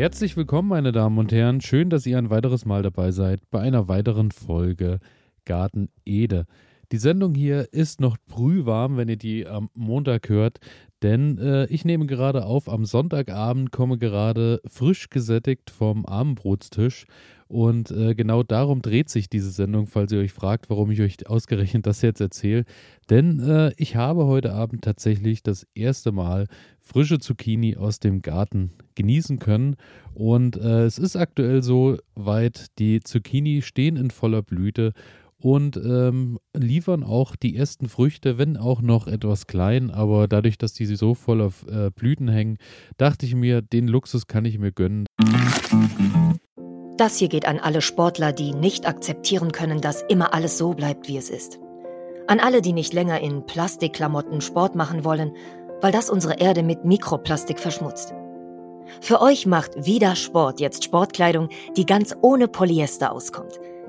Herzlich willkommen, meine Damen und Herren. Schön, dass ihr ein weiteres Mal dabei seid bei einer weiteren Folge Garten Ede. Die Sendung hier ist noch brühwarm, wenn ihr die am Montag hört, denn äh, ich nehme gerade auf am Sonntagabend, komme gerade frisch gesättigt vom Abendbrotstisch und äh, genau darum dreht sich diese Sendung, falls ihr euch fragt, warum ich euch ausgerechnet das jetzt erzähle. Denn äh, ich habe heute Abend tatsächlich das erste Mal frische Zucchini aus dem Garten genießen können. Und äh, es ist aktuell so weit, die Zucchini stehen in voller Blüte und ähm, liefern auch die ersten Früchte, wenn auch noch etwas klein, aber dadurch, dass die so voll auf äh, Blüten hängen, dachte ich mir, den Luxus kann ich mir gönnen. Das hier geht an alle Sportler, die nicht akzeptieren können, dass immer alles so bleibt, wie es ist. An alle, die nicht länger in Plastikklamotten Sport machen wollen, weil das unsere Erde mit Mikroplastik verschmutzt. Für euch macht wieder Sport jetzt Sportkleidung, die ganz ohne Polyester auskommt –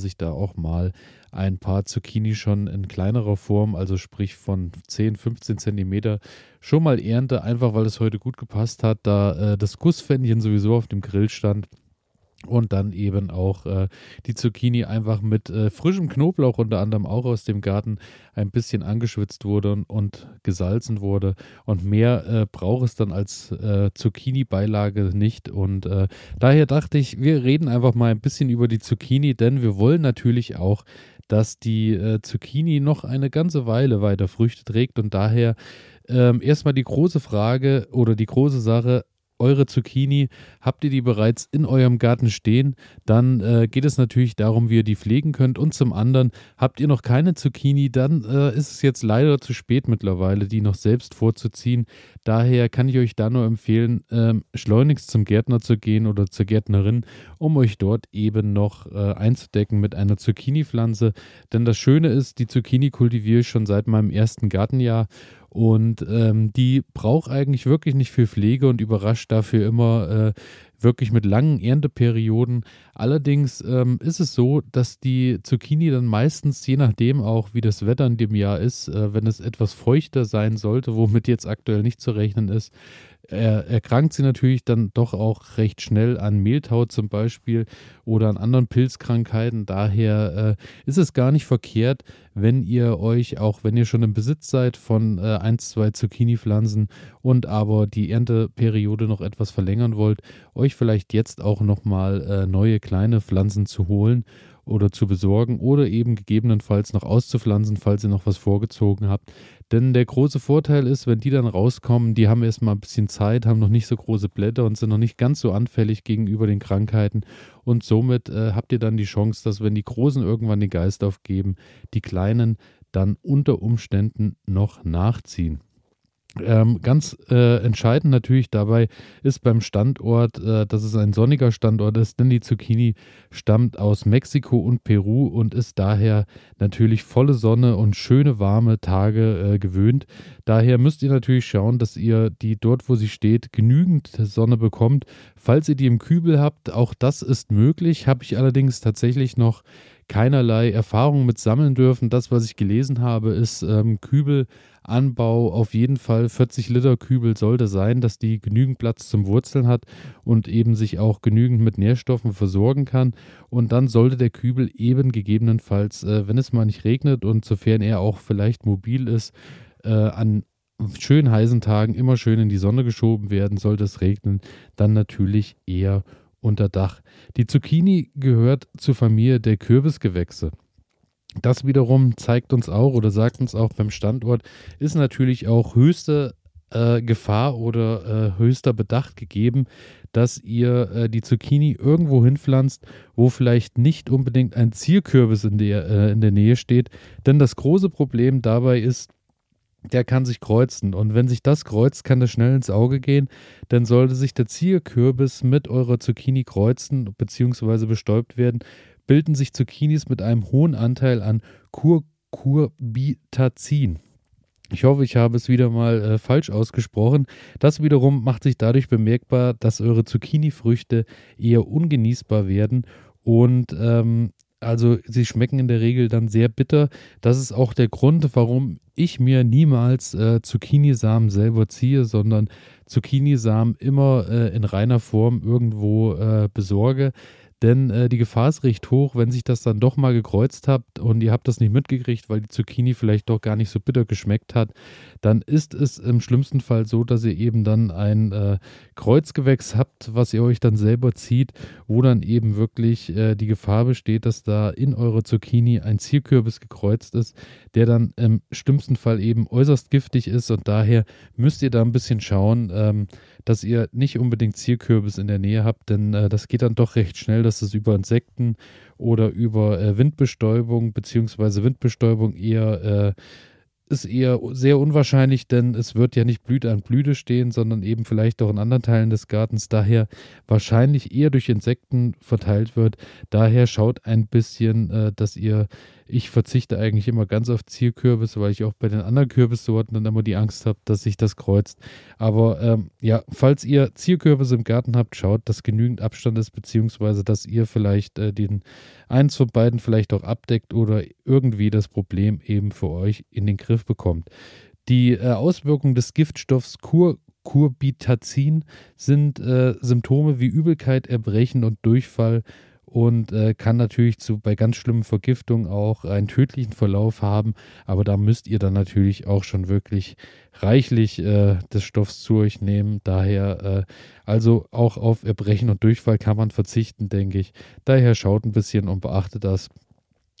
Dass ich da auch mal ein paar Zucchini schon in kleinerer Form, also sprich von 10, 15 Zentimeter, schon mal ernte, einfach weil es heute gut gepasst hat, da äh, das Gussfännchen sowieso auf dem Grill stand und dann eben auch äh, die Zucchini einfach mit äh, frischem Knoblauch unter anderem auch aus dem Garten ein bisschen angeschwitzt wurde und, und gesalzen wurde. Und mehr äh, braucht es dann als äh, Zucchini-Beilage nicht. Und äh, daher dachte ich, wir reden einfach mal ein bisschen über die Zucchini, denn wir wollen natürlich auch, dass die äh, Zucchini noch eine ganze Weile weiter Früchte trägt. Und daher ähm, erstmal die große Frage oder die große Sache, eure Zucchini, habt ihr die bereits in eurem Garten stehen, dann äh, geht es natürlich darum, wie ihr die pflegen könnt. Und zum anderen, habt ihr noch keine Zucchini, dann äh, ist es jetzt leider zu spät mittlerweile, die noch selbst vorzuziehen. Daher kann ich euch da nur empfehlen, äh, schleunigst zum Gärtner zu gehen oder zur Gärtnerin, um euch dort eben noch äh, einzudecken mit einer Zucchini-Pflanze. Denn das Schöne ist, die Zucchini kultiviere ich schon seit meinem ersten Gartenjahr und ähm, die braucht eigentlich wirklich nicht viel Pflege und überrascht dafür immer äh, wirklich mit langen Ernteperioden. Allerdings ähm, ist es so, dass die Zucchini dann meistens, je nachdem auch, wie das Wetter in dem Jahr ist, äh, wenn es etwas feuchter sein sollte, womit jetzt aktuell nicht zu rechnen ist, er, erkrankt sie natürlich dann doch auch recht schnell an Mehltau zum Beispiel oder an anderen Pilzkrankheiten. Daher äh, ist es gar nicht verkehrt, wenn ihr euch, auch wenn ihr schon im Besitz seid von äh, ein, zwei Zucchini-Pflanzen und aber die Ernteperiode noch etwas verlängern wollt, euch vielleicht jetzt auch nochmal äh, neue kleine Pflanzen zu holen oder zu besorgen oder eben gegebenenfalls noch auszupflanzen, falls ihr noch was vorgezogen habt. Denn der große Vorteil ist, wenn die dann rauskommen, die haben erstmal ein bisschen Zeit, haben noch nicht so große Blätter und sind noch nicht ganz so anfällig gegenüber den Krankheiten. Und somit äh, habt ihr dann die Chance, dass wenn die Großen irgendwann den Geist aufgeben, die Kleinen dann unter Umständen noch nachziehen. Ähm, ganz äh, entscheidend natürlich dabei ist beim Standort, äh, dass es ein sonniger Standort ist, denn die Zucchini stammt aus Mexiko und Peru und ist daher natürlich volle Sonne und schöne warme Tage äh, gewöhnt. Daher müsst ihr natürlich schauen, dass ihr die dort, wo sie steht, genügend Sonne bekommt. Falls ihr die im Kübel habt, auch das ist möglich, habe ich allerdings tatsächlich noch keinerlei Erfahrung mit sammeln dürfen. Das, was ich gelesen habe, ist ähm, Kübelanbau auf jeden Fall 40 Liter Kübel sollte sein, dass die genügend Platz zum Wurzeln hat und eben sich auch genügend mit Nährstoffen versorgen kann. Und dann sollte der Kübel eben gegebenenfalls, äh, wenn es mal nicht regnet und sofern er auch vielleicht mobil ist, äh, an schön heißen Tagen immer schön in die Sonne geschoben werden, sollte es regnen, dann natürlich eher unter Dach. Die Zucchini gehört zur Familie der Kürbisgewächse. Das wiederum zeigt uns auch oder sagt uns auch beim Standort, ist natürlich auch höchste äh, Gefahr oder äh, höchster Bedacht gegeben, dass ihr äh, die Zucchini irgendwo hinpflanzt, wo vielleicht nicht unbedingt ein Zierkürbis in der, äh, in der Nähe steht. Denn das große Problem dabei ist, der kann sich kreuzen. Und wenn sich das kreuzt, kann das schnell ins Auge gehen. Dann sollte sich der Zierkürbis mit eurer Zucchini kreuzen bzw. bestäubt werden, bilden sich Zucchinis mit einem hohen Anteil an Curcurbitazin. Ich hoffe, ich habe es wieder mal äh, falsch ausgesprochen. Das wiederum macht sich dadurch bemerkbar, dass eure Zucchini-Früchte eher ungenießbar werden und ähm, also sie schmecken in der Regel dann sehr bitter. Das ist auch der Grund, warum ich mir niemals äh, Zucchini-Samen selber ziehe, sondern Zucchini-Samen immer äh, in reiner Form irgendwo äh, besorge. Denn äh, die Gefahr ist recht hoch, wenn sich das dann doch mal gekreuzt habt und ihr habt das nicht mitgekriegt, weil die Zucchini vielleicht doch gar nicht so bitter geschmeckt hat, dann ist es im schlimmsten Fall so, dass ihr eben dann ein äh, Kreuzgewächs habt, was ihr euch dann selber zieht, wo dann eben wirklich äh, die Gefahr besteht, dass da in eurer Zucchini ein Zierkürbis gekreuzt ist, der dann im schlimmsten Fall eben äußerst giftig ist. Und daher müsst ihr da ein bisschen schauen, ähm, dass ihr nicht unbedingt Zierkürbis in der Nähe habt, denn äh, das geht dann doch recht schnell, dass es über Insekten oder über äh, Windbestäubung beziehungsweise Windbestäubung eher äh, ist eher sehr unwahrscheinlich, denn es wird ja nicht Blüte an Blüte stehen, sondern eben vielleicht auch in anderen Teilen des Gartens. Daher wahrscheinlich eher durch Insekten verteilt wird. Daher schaut ein bisschen, äh, dass ihr ich verzichte eigentlich immer ganz auf Zierkürbis, weil ich auch bei den anderen Kürbissorten dann immer die Angst habe, dass sich das kreuzt. Aber ähm, ja, falls ihr Zierkürbis im Garten habt, schaut, dass genügend Abstand ist, beziehungsweise dass ihr vielleicht äh, den eins von beiden vielleicht auch abdeckt oder irgendwie das Problem eben für euch in den Griff bekommt. Die äh, Auswirkungen des Giftstoffs Kur Curbitazin sind äh, Symptome wie Übelkeit, Erbrechen und Durchfall und äh, kann natürlich zu, bei ganz schlimmen Vergiftungen auch einen tödlichen Verlauf haben. Aber da müsst ihr dann natürlich auch schon wirklich reichlich äh, des Stoffs zu euch nehmen. Daher äh, also auch auf Erbrechen und Durchfall kann man verzichten, denke ich. Daher schaut ein bisschen und beachtet das.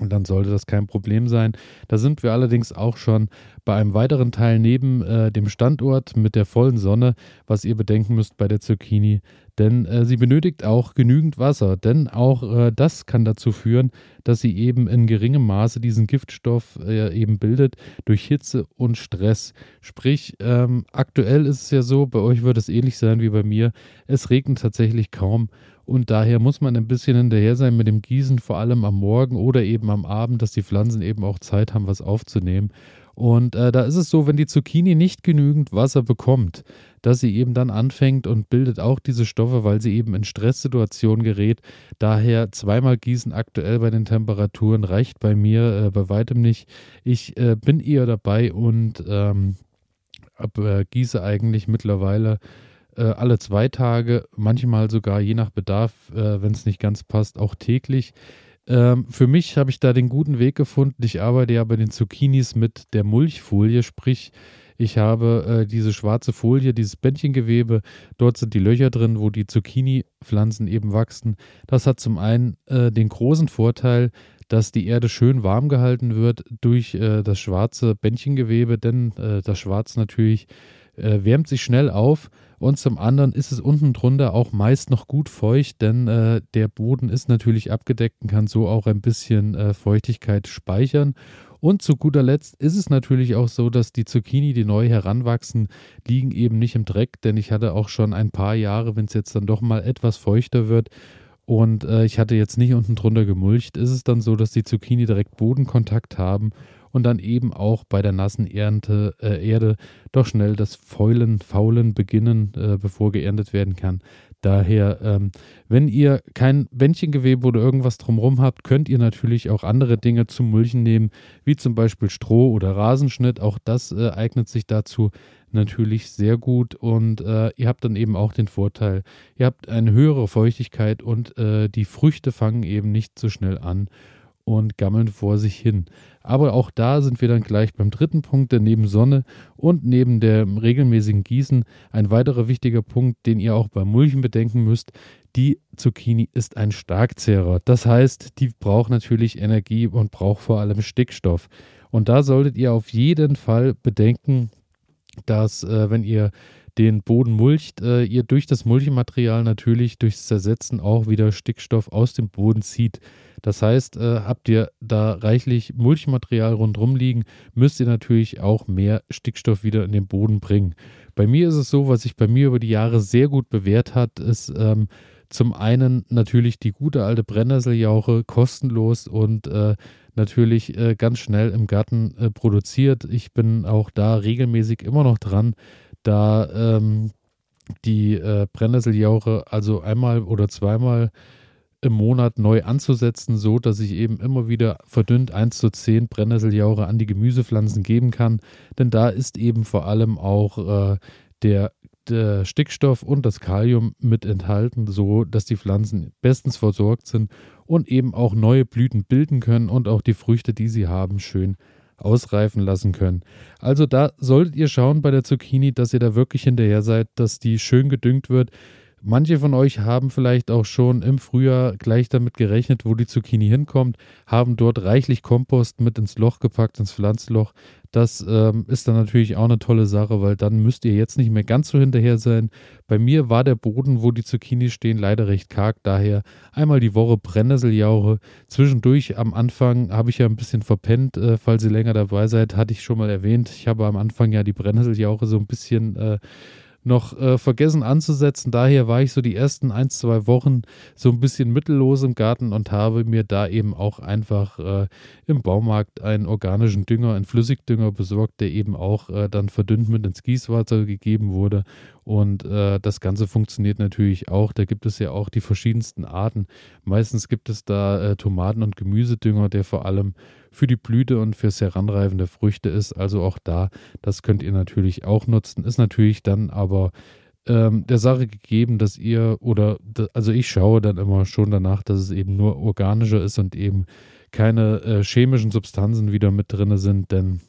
Und dann sollte das kein Problem sein. Da sind wir allerdings auch schon bei einem weiteren Teil neben äh, dem Standort mit der vollen Sonne, was ihr bedenken müsst bei der Zucchini. Denn äh, sie benötigt auch genügend Wasser. Denn auch äh, das kann dazu führen, dass sie eben in geringem Maße diesen Giftstoff äh, eben bildet durch Hitze und Stress. Sprich, ähm, aktuell ist es ja so, bei euch wird es ähnlich sein wie bei mir. Es regnet tatsächlich kaum. Und daher muss man ein bisschen hinterher sein mit dem Gießen, vor allem am Morgen oder eben am Abend, dass die Pflanzen eben auch Zeit haben, was aufzunehmen. Und äh, da ist es so, wenn die Zucchini nicht genügend Wasser bekommt, dass sie eben dann anfängt und bildet auch diese Stoffe, weil sie eben in Stresssituationen gerät. Daher zweimal gießen aktuell bei den Temperaturen reicht bei mir äh, bei weitem nicht. Ich äh, bin eher dabei und ähm, ab, äh, gieße eigentlich mittlerweile äh, alle zwei Tage, manchmal sogar je nach Bedarf, äh, wenn es nicht ganz passt, auch täglich. Ähm, für mich habe ich da den guten Weg gefunden. Ich arbeite ja bei den Zucchinis mit der Mulchfolie, sprich, ich habe äh, diese schwarze Folie, dieses Bändchengewebe. Dort sind die Löcher drin, wo die Zucchini-Pflanzen eben wachsen. Das hat zum einen äh, den großen Vorteil, dass die Erde schön warm gehalten wird durch äh, das schwarze Bändchengewebe, denn äh, das Schwarz natürlich äh, wärmt sich schnell auf und zum anderen ist es unten drunter auch meist noch gut feucht, denn äh, der Boden ist natürlich abgedeckt und kann so auch ein bisschen äh, Feuchtigkeit speichern. Und zu guter Letzt ist es natürlich auch so, dass die Zucchini, die neu heranwachsen, liegen eben nicht im Dreck, denn ich hatte auch schon ein paar Jahre, wenn es jetzt dann doch mal etwas feuchter wird, und äh, ich hatte jetzt nicht unten drunter gemulcht, ist es dann so, dass die Zucchini direkt Bodenkontakt haben und dann eben auch bei der nassen Ernte, äh, Erde doch schnell das Fäulen, Faulen beginnen, äh, bevor geerntet werden kann. Daher, ähm, wenn ihr kein Bändchengewebe oder irgendwas drumherum habt, könnt ihr natürlich auch andere Dinge zum Mulchen nehmen, wie zum Beispiel Stroh oder Rasenschnitt. Auch das äh, eignet sich dazu natürlich sehr gut und äh, ihr habt dann eben auch den Vorteil, ihr habt eine höhere Feuchtigkeit und äh, die Früchte fangen eben nicht so schnell an und gammeln vor sich hin. Aber auch da sind wir dann gleich beim dritten Punkt, der neben Sonne und neben dem regelmäßigen Gießen ein weiterer wichtiger Punkt, den ihr auch beim Mulchen bedenken müsst. Die Zucchini ist ein Starkzehrer. Das heißt, die braucht natürlich Energie und braucht vor allem Stickstoff. Und da solltet ihr auf jeden Fall bedenken, dass äh, wenn ihr den Boden mulcht, äh, ihr durch das Mulchmaterial natürlich durchs Zersetzen auch wieder Stickstoff aus dem Boden zieht. Das heißt, äh, habt ihr da reichlich Mulchmaterial rundherum liegen, müsst ihr natürlich auch mehr Stickstoff wieder in den Boden bringen. Bei mir ist es so, was sich bei mir über die Jahre sehr gut bewährt hat, ist ähm, zum einen natürlich die gute alte Brennnesseljauche, kostenlos und äh, natürlich äh, ganz schnell im Garten äh, produziert. Ich bin auch da regelmäßig immer noch dran, da ähm, die äh, Brennnesseljauche also einmal oder zweimal im Monat neu anzusetzen, so dass ich eben immer wieder verdünnt 1 zu 10 Brennnesseljauche an die Gemüsepflanzen geben kann. Denn da ist eben vor allem auch äh, der, der, Stickstoff und das Kalium mit enthalten, so dass die Pflanzen bestens versorgt sind und eben auch neue Blüten bilden können und auch die Früchte, die sie haben, schön ausreifen lassen können. Also da solltet ihr schauen bei der Zucchini, dass ihr da wirklich hinterher seid, dass die schön gedüngt wird. Manche von euch haben vielleicht auch schon im Frühjahr gleich damit gerechnet, wo die Zucchini hinkommt, haben dort reichlich Kompost mit ins Loch gepackt, ins Pflanzloch. Das ähm, ist dann natürlich auch eine tolle Sache, weil dann müsst ihr jetzt nicht mehr ganz so hinterher sein. Bei mir war der Boden, wo die Zucchini stehen, leider recht karg. Daher einmal die Woche Brennnesseljauche. Zwischendurch am Anfang habe ich ja ein bisschen verpennt. Äh, falls ihr länger dabei seid, hatte ich schon mal erwähnt. Ich habe am Anfang ja die Brennnesseljauche so ein bisschen äh, noch äh, vergessen anzusetzen. Daher war ich so die ersten ein, zwei Wochen so ein bisschen mittellos im Garten und habe mir da eben auch einfach äh, im Baumarkt einen organischen Dünger, einen Flüssigdünger besorgt, der eben auch äh, dann verdünnt mit ins Gießwasser gegeben wurde. Und äh, das Ganze funktioniert natürlich auch. Da gibt es ja auch die verschiedensten Arten. Meistens gibt es da äh, Tomaten- und Gemüsedünger, der vor allem für die Blüte und fürs Heranreifen der Früchte ist. Also auch da, das könnt ihr natürlich auch nutzen. Ist natürlich dann aber ähm, der Sache gegeben, dass ihr oder also ich schaue dann immer schon danach, dass es eben nur organischer ist und eben keine äh, chemischen Substanzen wieder mit drin sind, denn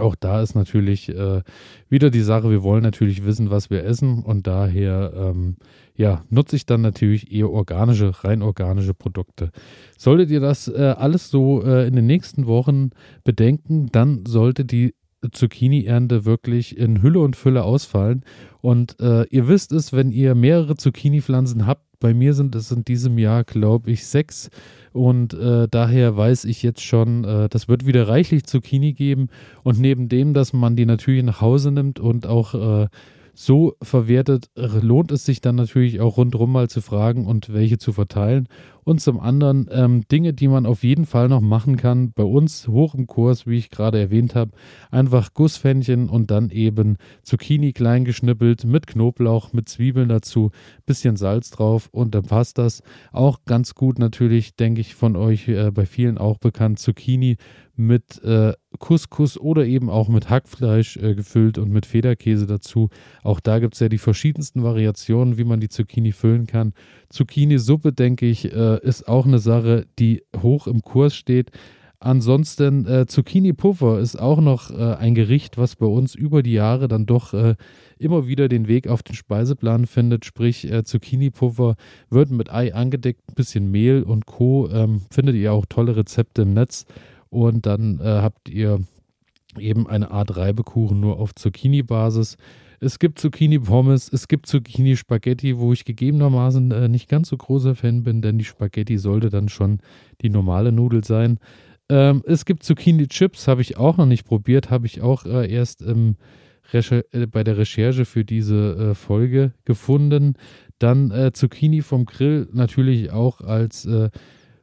auch da ist natürlich äh, wieder die Sache, wir wollen natürlich wissen, was wir essen und daher ähm, ja, nutze ich dann natürlich eher organische, rein organische Produkte. Solltet ihr das äh, alles so äh, in den nächsten Wochen bedenken, dann sollte die Zucchini-Ernte wirklich in Hülle und Fülle ausfallen. Und äh, ihr wisst es, wenn ihr mehrere Zucchini-Pflanzen habt, bei mir sind es in diesem Jahr, glaube ich, sechs. Und äh, daher weiß ich jetzt schon, äh, das wird wieder reichlich Zucchini geben. Und neben dem, dass man die natürlich nach Hause nimmt und auch äh, so verwertet, lohnt es sich dann natürlich auch rundherum mal zu fragen und welche zu verteilen. Und zum anderen ähm, Dinge, die man auf jeden Fall noch machen kann. Bei uns hoch im Kurs, wie ich gerade erwähnt habe, einfach Gussfännchen und dann eben Zucchini klein geschnippelt mit Knoblauch, mit Zwiebeln dazu, bisschen Salz drauf und dann passt das. Auch ganz gut natürlich, denke ich, von euch äh, bei vielen auch bekannt, Zucchini mit äh, Couscous oder eben auch mit Hackfleisch äh, gefüllt und mit Federkäse dazu. Auch da gibt es ja die verschiedensten Variationen, wie man die Zucchini füllen kann. Zucchini-Suppe, denke ich, äh, ist auch eine Sache, die hoch im Kurs steht. Ansonsten äh, Zucchini-Puffer ist auch noch äh, ein Gericht, was bei uns über die Jahre dann doch äh, immer wieder den Weg auf den Speiseplan findet. Sprich, äh, Zucchini-Puffer wird mit Ei angedeckt, ein bisschen Mehl und Co. Ähm, findet ihr auch tolle Rezepte im Netz. Und dann äh, habt ihr eben eine Art Reibekuchen nur auf Zucchini-Basis. Es gibt Zucchini-Pommes, es gibt Zucchini-Spaghetti, wo ich gegebenermaßen äh, nicht ganz so großer Fan bin, denn die Spaghetti sollte dann schon die normale Nudel sein. Ähm, es gibt Zucchini-Chips, habe ich auch noch nicht probiert, habe ich auch äh, erst äh, bei der Recherche für diese äh, Folge gefunden. Dann äh, Zucchini vom Grill natürlich auch als äh,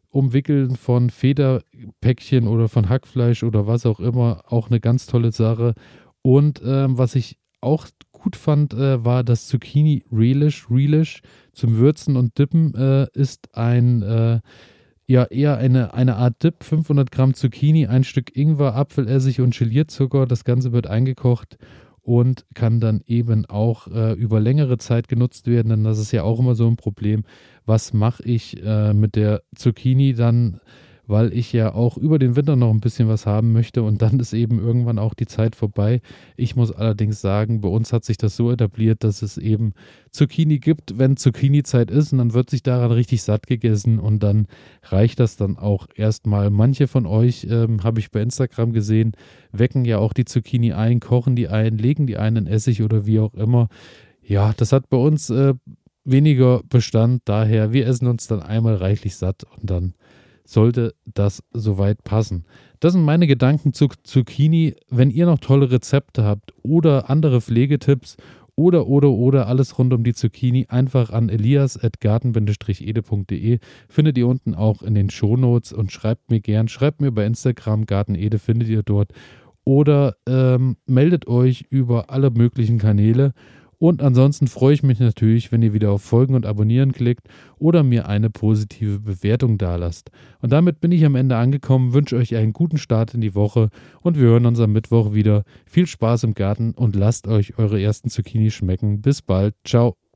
Umwickeln von Federpäckchen oder von Hackfleisch oder was auch immer auch eine ganz tolle Sache. Und ähm, was ich auch gut fand, äh, war das Zucchini Relish. Relish zum Würzen und Dippen äh, ist ein, äh, ja, eher eine, eine Art Dip. 500 Gramm Zucchini, ein Stück Ingwer, Apfelessig und Gelierzucker. Das Ganze wird eingekocht und kann dann eben auch äh, über längere Zeit genutzt werden. Denn das ist ja auch immer so ein Problem. Was mache ich äh, mit der Zucchini dann weil ich ja auch über den Winter noch ein bisschen was haben möchte und dann ist eben irgendwann auch die Zeit vorbei. Ich muss allerdings sagen, bei uns hat sich das so etabliert, dass es eben Zucchini gibt, wenn Zucchini-Zeit ist und dann wird sich daran richtig satt gegessen und dann reicht das dann auch erstmal. Manche von euch, ähm, habe ich bei Instagram gesehen, wecken ja auch die Zucchini ein, kochen die ein, legen die ein in Essig oder wie auch immer. Ja, das hat bei uns äh, weniger Bestand, daher wir essen uns dann einmal reichlich satt und dann sollte das soweit passen. Das sind meine Gedanken zu Zucchini. Wenn ihr noch tolle Rezepte habt oder andere Pflegetipps oder, oder, oder alles rund um die Zucchini einfach an elias.garten-ede.de. Findet ihr unten auch in den Shownotes und schreibt mir gern, schreibt mir bei Instagram, Gartenede findet ihr dort oder ähm, meldet euch über alle möglichen Kanäle. Und ansonsten freue ich mich natürlich, wenn ihr wieder auf Folgen und Abonnieren klickt oder mir eine positive Bewertung dalasst. Und damit bin ich am Ende angekommen, wünsche euch einen guten Start in die Woche und wir hören uns am Mittwoch wieder. Viel Spaß im Garten und lasst euch eure ersten Zucchini schmecken. Bis bald. Ciao.